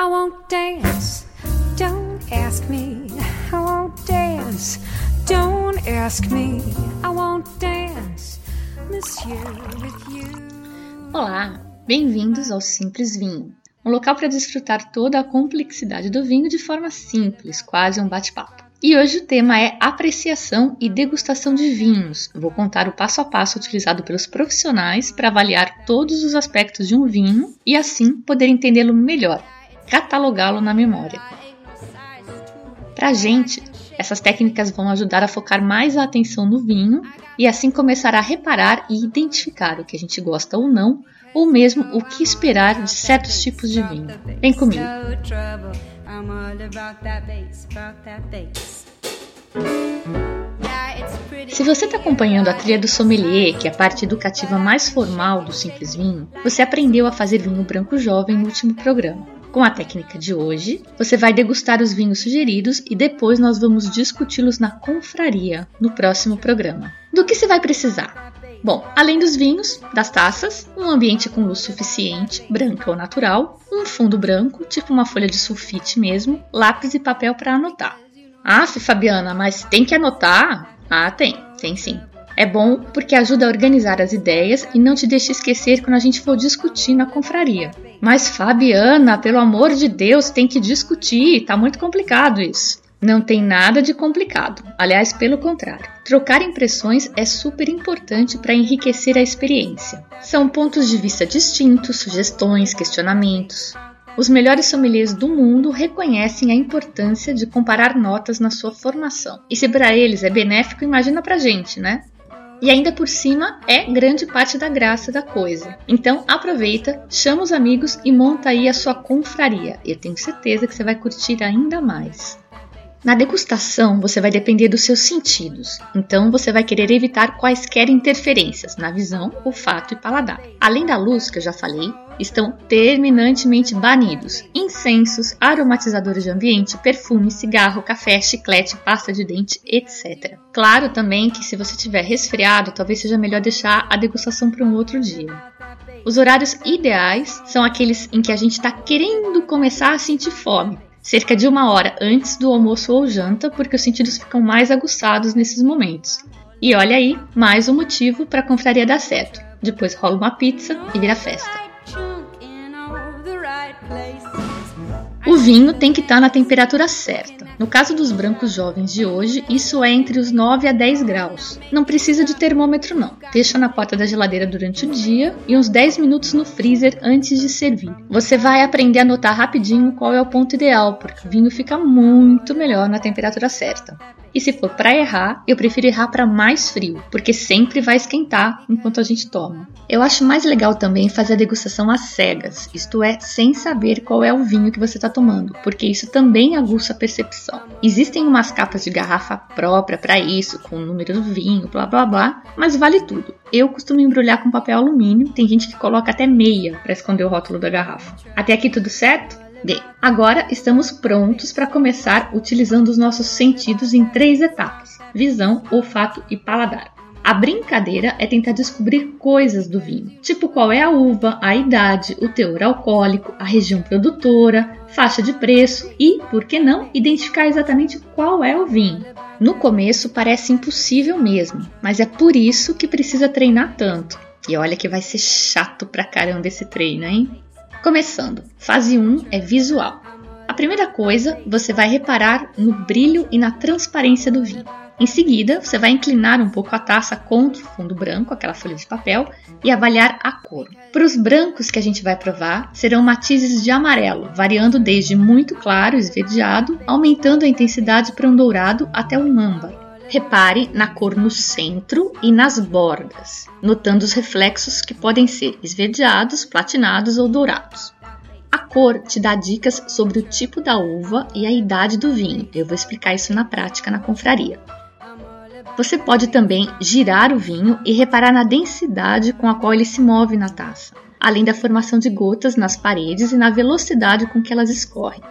I won't dance. Don't ask me. I won't dance. Don't ask me. I won't dance. Monsieur with you. Olá, bem-vindos ao Simples Vinho, um local para desfrutar toda a complexidade do vinho de forma simples, quase um bate-papo. E hoje o tema é apreciação e degustação de vinhos. Vou contar o passo a passo utilizado pelos profissionais para avaliar todos os aspectos de um vinho e assim poder entendê-lo melhor, catalogá-lo na memória. Para a gente, essas técnicas vão ajudar a focar mais a atenção no vinho e assim começar a reparar e identificar o que a gente gosta ou não, ou mesmo o que esperar de certos tipos de vinho. Vem comigo! Se você está acompanhando a trilha do sommelier, que é a parte educativa mais formal do Simples Vinho, você aprendeu a fazer vinho branco jovem no último programa. Com a técnica de hoje, você vai degustar os vinhos sugeridos e depois nós vamos discuti-los na confraria no próximo programa. Do que você vai precisar? Bom, além dos vinhos, das taças, um ambiente com luz suficiente, branca ou natural, um fundo branco, tipo uma folha de sulfite mesmo, lápis e papel para anotar. Ah, Fabiana, mas tem que anotar? Ah, tem, tem sim. É bom porque ajuda a organizar as ideias e não te deixa esquecer quando a gente for discutir na confraria. Mas Fabiana, pelo amor de Deus, tem que discutir, tá muito complicado isso. Não tem nada de complicado, aliás, pelo contrário. Trocar impressões é super importante para enriquecer a experiência. São pontos de vista distintos, sugestões, questionamentos. Os melhores sommeliers do mundo reconhecem a importância de comparar notas na sua formação. E se para eles é benéfico, imagina pra gente, né? E ainda por cima é grande parte da graça da coisa. Então aproveita, chama os amigos e monta aí a sua confraria. Eu tenho certeza que você vai curtir ainda mais. Na degustação, você vai depender dos seus sentidos, então você vai querer evitar quaisquer interferências na visão, olfato e paladar. Além da luz, que eu já falei, estão terminantemente banidos incensos, aromatizadores de ambiente, perfume, cigarro, café, chiclete, pasta de dente, etc. Claro também que se você tiver resfriado, talvez seja melhor deixar a degustação para um outro dia. Os horários ideais são aqueles em que a gente está querendo começar a sentir fome, cerca de uma hora antes do almoço ou janta, porque os sentidos ficam mais aguçados nesses momentos. E olha aí, mais um motivo para a confraria dar certo. Depois rola uma pizza e vira festa. O vinho tem que estar tá na temperatura certa. No caso dos brancos jovens de hoje, isso é entre os 9 a 10 graus. Não precisa de termômetro não. Deixa na porta da geladeira durante o dia e uns 10 minutos no freezer antes de servir. Você vai aprender a notar rapidinho qual é o ponto ideal, porque o vinho fica muito melhor na temperatura certa. E se for para errar, eu prefiro errar para mais frio, porque sempre vai esquentar enquanto a gente toma. Eu acho mais legal também fazer a degustação às cegas, isto é, sem saber qual é o vinho que você está tomando, porque isso também aguça a percepção. Existem umas capas de garrafa própria para isso, com o número do vinho, blá blá blá, mas vale tudo. Eu costumo embrulhar com papel alumínio, tem gente que coloca até meia para esconder o rótulo da garrafa. Até aqui tudo certo? Bem, agora estamos prontos para começar utilizando os nossos sentidos em três etapas: visão, olfato e paladar. A brincadeira é tentar descobrir coisas do vinho, tipo qual é a uva, a idade, o teor alcoólico, a região produtora, faixa de preço e, por que não, identificar exatamente qual é o vinho. No começo parece impossível mesmo, mas é por isso que precisa treinar tanto. E olha que vai ser chato pra caramba esse treino, hein? Começando, fase 1 é visual. A primeira coisa, você vai reparar no brilho e na transparência do vinho. Em seguida, você vai inclinar um pouco a taça contra o fundo branco, aquela folha de papel, e avaliar a cor. Para os brancos que a gente vai provar, serão matizes de amarelo, variando desde muito claro, esverdeado, aumentando a intensidade para um dourado até um âmbar. Repare na cor no centro e nas bordas, notando os reflexos que podem ser esverdeados, platinados ou dourados. A cor te dá dicas sobre o tipo da uva e a idade do vinho. Eu vou explicar isso na prática na confraria. Você pode também girar o vinho e reparar na densidade com a qual ele se move na taça, além da formação de gotas nas paredes e na velocidade com que elas escorrem.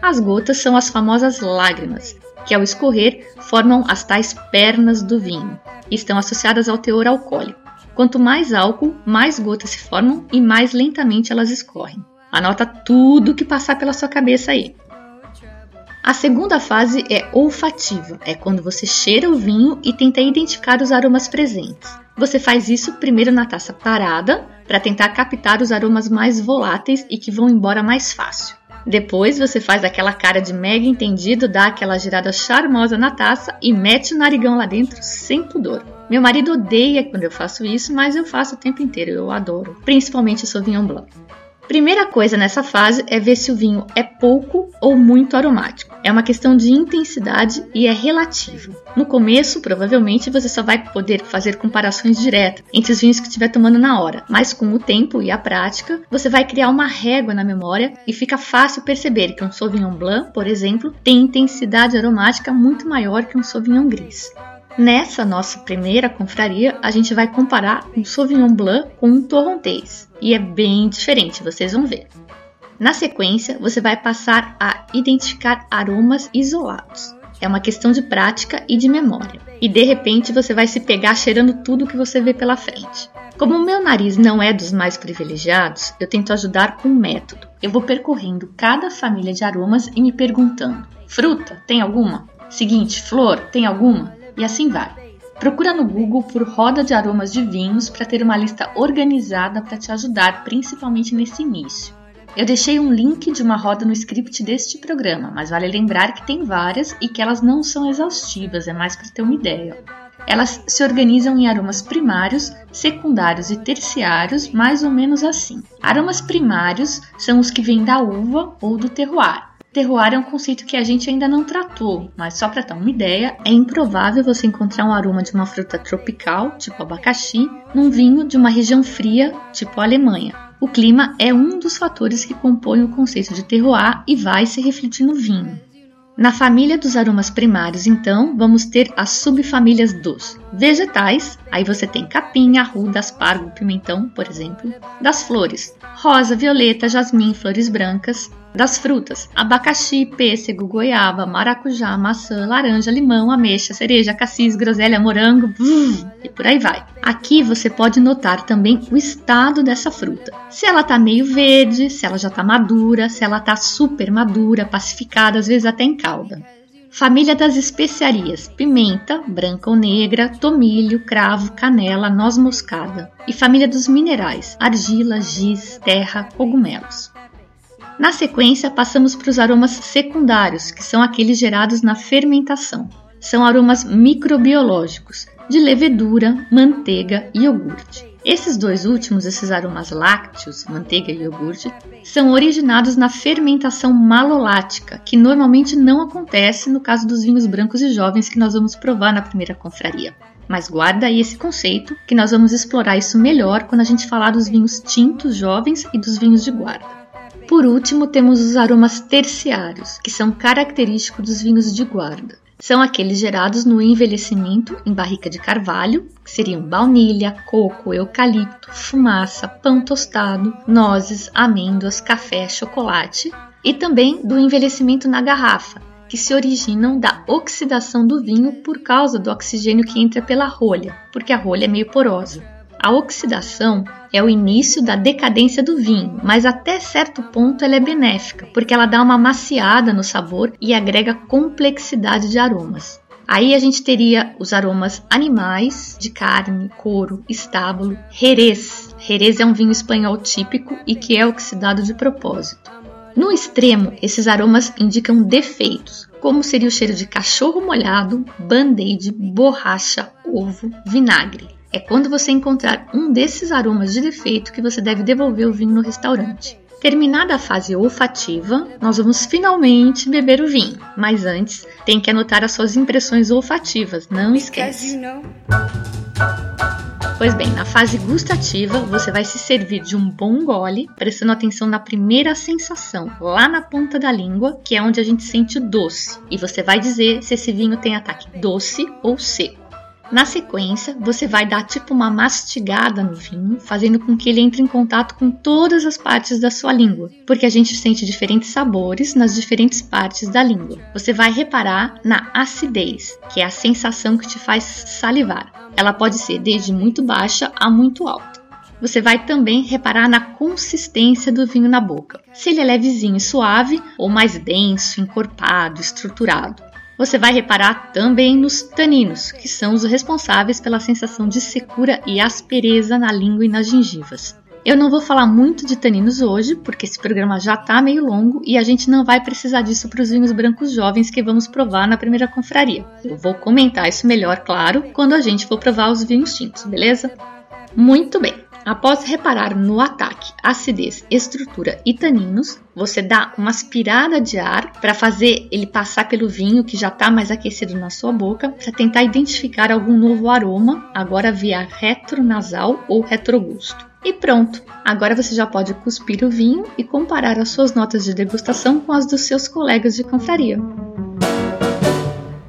As gotas são as famosas lágrimas, que ao escorrer formam as tais pernas do vinho e estão associadas ao teor alcoólico. Quanto mais álcool, mais gotas se formam e mais lentamente elas escorrem. Anota tudo que passar pela sua cabeça aí. A segunda fase é olfativa, é quando você cheira o vinho e tenta identificar os aromas presentes. Você faz isso primeiro na taça parada, para tentar captar os aromas mais voláteis e que vão embora mais fácil. Depois você faz aquela cara de mega entendido, dá aquela girada charmosa na taça e mete o narigão lá dentro sem pudor. Meu marido odeia quando eu faço isso, mas eu faço o tempo inteiro, eu adoro, principalmente o Sauvignon Blanc. Primeira coisa nessa fase é ver se o vinho é pouco ou muito aromático. É uma questão de intensidade e é relativo. No começo, provavelmente, você só vai poder fazer comparações diretas entre os vinhos que estiver tomando na hora, mas com o tempo e a prática, você vai criar uma régua na memória e fica fácil perceber que um Sauvignon Blanc, por exemplo, tem intensidade aromática muito maior que um Sauvignon Gris. Nessa nossa primeira confraria, a gente vai comparar um Sauvignon Blanc com um Torrontés, e é bem diferente, vocês vão ver. Na sequência, você vai passar a identificar aromas isolados. É uma questão de prática e de memória. E de repente você vai se pegar cheirando tudo que você vê pela frente. Como o meu nariz não é dos mais privilegiados, eu tento ajudar com um método. Eu vou percorrendo cada família de aromas e me perguntando: fruta, tem alguma? Seguinte, flor, tem alguma? E assim vai. Procura no Google por roda de aromas de vinhos para ter uma lista organizada para te ajudar, principalmente nesse início. Eu deixei um link de uma roda no script deste programa, mas vale lembrar que tem várias e que elas não são exaustivas, é mais para ter uma ideia. Elas se organizam em aromas primários, secundários e terciários, mais ou menos assim. Aromas primários são os que vêm da uva ou do terroir. Terroir é um conceito que a gente ainda não tratou, mas só para dar uma ideia, é improvável você encontrar um aroma de uma fruta tropical, tipo abacaxi, num vinho de uma região fria, tipo Alemanha. O clima é um dos fatores que compõe o conceito de terroir e vai se refletir no vinho. Na família dos aromas primários, então, vamos ter as subfamílias dos vegetais, aí você tem capim, arruda, aspargo, pimentão, por exemplo. Das flores, rosa, violeta, jasmim, flores brancas. Das frutas, abacaxi, pêssego, goiaba, maracujá, maçã, laranja, limão, ameixa, cereja, cassis, groselha, morango, e por aí vai. Aqui você pode notar também o estado dessa fruta. Se ela tá meio verde, se ela já tá madura, se ela tá super madura, pacificada, às vezes até em calda. Família das especiarias: pimenta, branca ou negra, tomilho, cravo, canela, noz moscada. E família dos minerais: argila, giz, terra, cogumelos. Na sequência, passamos para os aromas secundários, que são aqueles gerados na fermentação. São aromas microbiológicos, de levedura, manteiga e iogurte. Esses dois últimos, esses aromas lácteos, manteiga e iogurte, são originados na fermentação malolática, que normalmente não acontece no caso dos vinhos brancos e jovens que nós vamos provar na primeira confraria. Mas guarda aí esse conceito, que nós vamos explorar isso melhor quando a gente falar dos vinhos tintos jovens e dos vinhos de guarda. Por último, temos os aromas terciários, que são característicos dos vinhos de guarda. São aqueles gerados no envelhecimento em barrica de carvalho, que seriam baunilha, coco, eucalipto, fumaça, pão tostado, nozes, amêndoas, café, chocolate, e também do envelhecimento na garrafa, que se originam da oxidação do vinho por causa do oxigênio que entra pela rolha, porque a rolha é meio porosa. A oxidação é o início da decadência do vinho, mas até certo ponto ela é benéfica, porque ela dá uma maciada no sabor e agrega complexidade de aromas. Aí a gente teria os aromas animais, de carne, couro, estábulo, jerez. Jerez é um vinho espanhol típico e que é oxidado de propósito. No extremo, esses aromas indicam defeitos, como seria o cheiro de cachorro molhado, band-aid, borracha, ovo, vinagre. É quando você encontrar um desses aromas de defeito que você deve devolver o vinho no restaurante. Terminada a fase olfativa, nós vamos finalmente beber o vinho, mas antes tem que anotar as suas impressões olfativas, não esquece. Pois bem, na fase gustativa, você vai se servir de um bom gole, prestando atenção na primeira sensação, lá na ponta da língua, que é onde a gente sente o doce. E você vai dizer se esse vinho tem ataque doce ou seco. Na sequência, você vai dar tipo uma mastigada no vinho, fazendo com que ele entre em contato com todas as partes da sua língua, porque a gente sente diferentes sabores nas diferentes partes da língua. Você vai reparar na acidez, que é a sensação que te faz salivar. Ela pode ser desde muito baixa a muito alta. você vai também reparar na consistência do vinho na boca. Se ele é levezinho e suave ou mais denso, encorpado, estruturado. Você vai reparar também nos taninos, que são os responsáveis pela sensação de secura e aspereza na língua e nas gengivas. Eu não vou falar muito de taninos hoje, porque esse programa já está meio longo e a gente não vai precisar disso para os vinhos brancos jovens que vamos provar na primeira confraria. Eu vou comentar isso melhor, claro, quando a gente for provar os vinhos tintos, beleza? Muito bem. Após reparar no ataque, acidez, estrutura e taninos, você dá uma aspirada de ar para fazer ele passar pelo vinho que já está mais aquecido na sua boca, para tentar identificar algum novo aroma, agora via retronasal ou retrogusto. E pronto! Agora você já pode cuspir o vinho e comparar as suas notas de degustação com as dos seus colegas de confraria.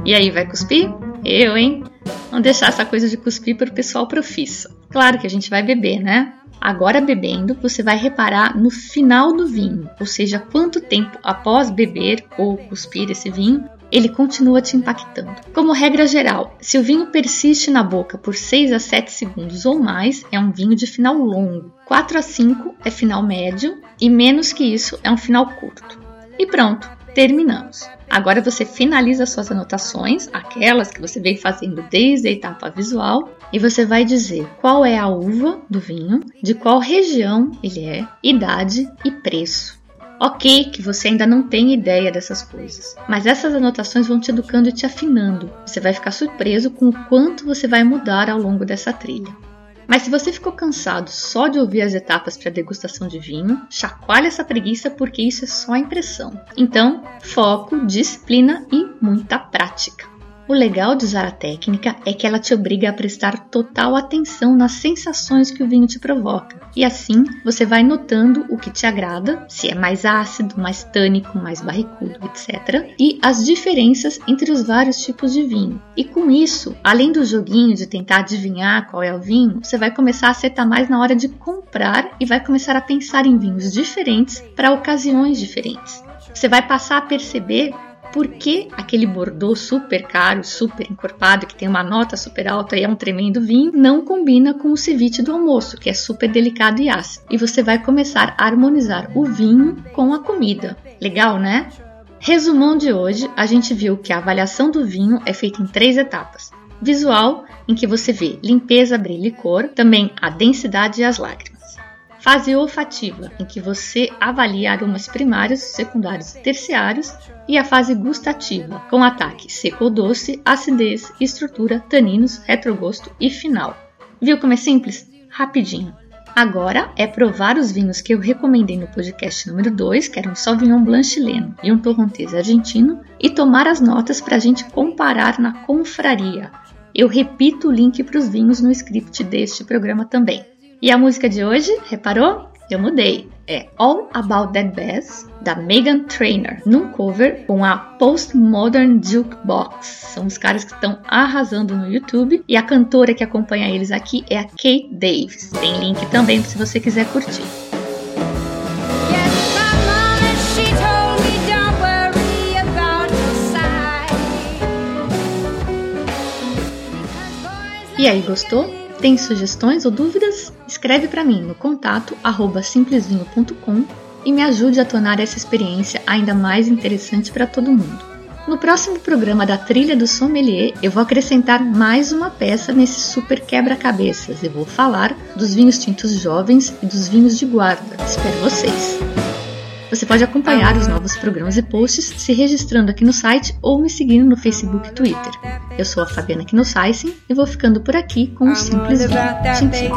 E aí, vai cuspir? Eu, hein? Não deixar essa coisa de cuspir para o pessoal profissa. Claro que a gente vai beber, né? Agora bebendo, você vai reparar no final do vinho, ou seja, quanto tempo após beber ou cuspir esse vinho ele continua te impactando. Como regra geral, se o vinho persiste na boca por 6 a 7 segundos ou mais, é um vinho de final longo. 4 a 5 é final médio e menos que isso é um final curto. E pronto, terminamos. Agora você finaliza suas anotações, aquelas que você vem fazendo desde a etapa visual, e você vai dizer qual é a uva do vinho, de qual região ele é, idade e preço. Ok, que você ainda não tem ideia dessas coisas, mas essas anotações vão te educando e te afinando. Você vai ficar surpreso com o quanto você vai mudar ao longo dessa trilha. Mas se você ficou cansado só de ouvir as etapas para degustação de vinho, chacoalhe essa preguiça porque isso é só impressão. Então, foco, disciplina e muita prática. O legal de usar a técnica é que ela te obriga a prestar total atenção nas sensações que o vinho te provoca. E assim você vai notando o que te agrada, se é mais ácido, mais tânico, mais barricudo, etc. E as diferenças entre os vários tipos de vinho. E com isso, além do joguinho de tentar adivinhar qual é o vinho, você vai começar a acertar mais na hora de comprar e vai começar a pensar em vinhos diferentes para ocasiões diferentes. Você vai passar a perceber por que aquele Bordeaux super caro, super encorpado, que tem uma nota super alta e é um tremendo vinho, não combina com o ceviche do almoço, que é super delicado e ácido. E você vai começar a harmonizar o vinho com a comida. Legal, né? Resumão de hoje, a gente viu que a avaliação do vinho é feita em três etapas. Visual, em que você vê limpeza, brilho e cor, também a densidade e as lágrimas. Fase olfativa, em que você avalia aromas primários, secundários e terciários, e a fase gustativa, com ataque seco ou doce, acidez, estrutura, taninos, retrogosto e final. Viu como é simples? Rapidinho. Agora é provar os vinhos que eu recomendei no podcast número 2, que era um Sauvignon Blanc chileno e um Torrontés argentino, e tomar as notas para a gente comparar na confraria. Eu repito o link para os vinhos no script deste programa também. E a música de hoje, reparou? Eu mudei. É All About That Bass, da Megan Trainor, num cover com a Postmodern Jukebox. São os caras que estão arrasando no YouTube. E a cantora que acompanha eles aqui é a Kate Davis. Tem link também se você quiser curtir. E aí, gostou? Tem sugestões ou dúvidas? Escreve para mim no contato simplesvinho.com e me ajude a tornar essa experiência ainda mais interessante para todo mundo. No próximo programa da Trilha do Sommelier, eu vou acrescentar mais uma peça nesse super quebra-cabeças e vou falar dos vinhos tintos jovens e dos vinhos de guarda. Espero vocês! Você pode acompanhar os novos programas e posts se registrando aqui no site ou me seguindo no Facebook e Twitter. Eu sou a Fabiana Knossaisen e vou ficando por aqui com um simples vídeo. Tchim, tchim.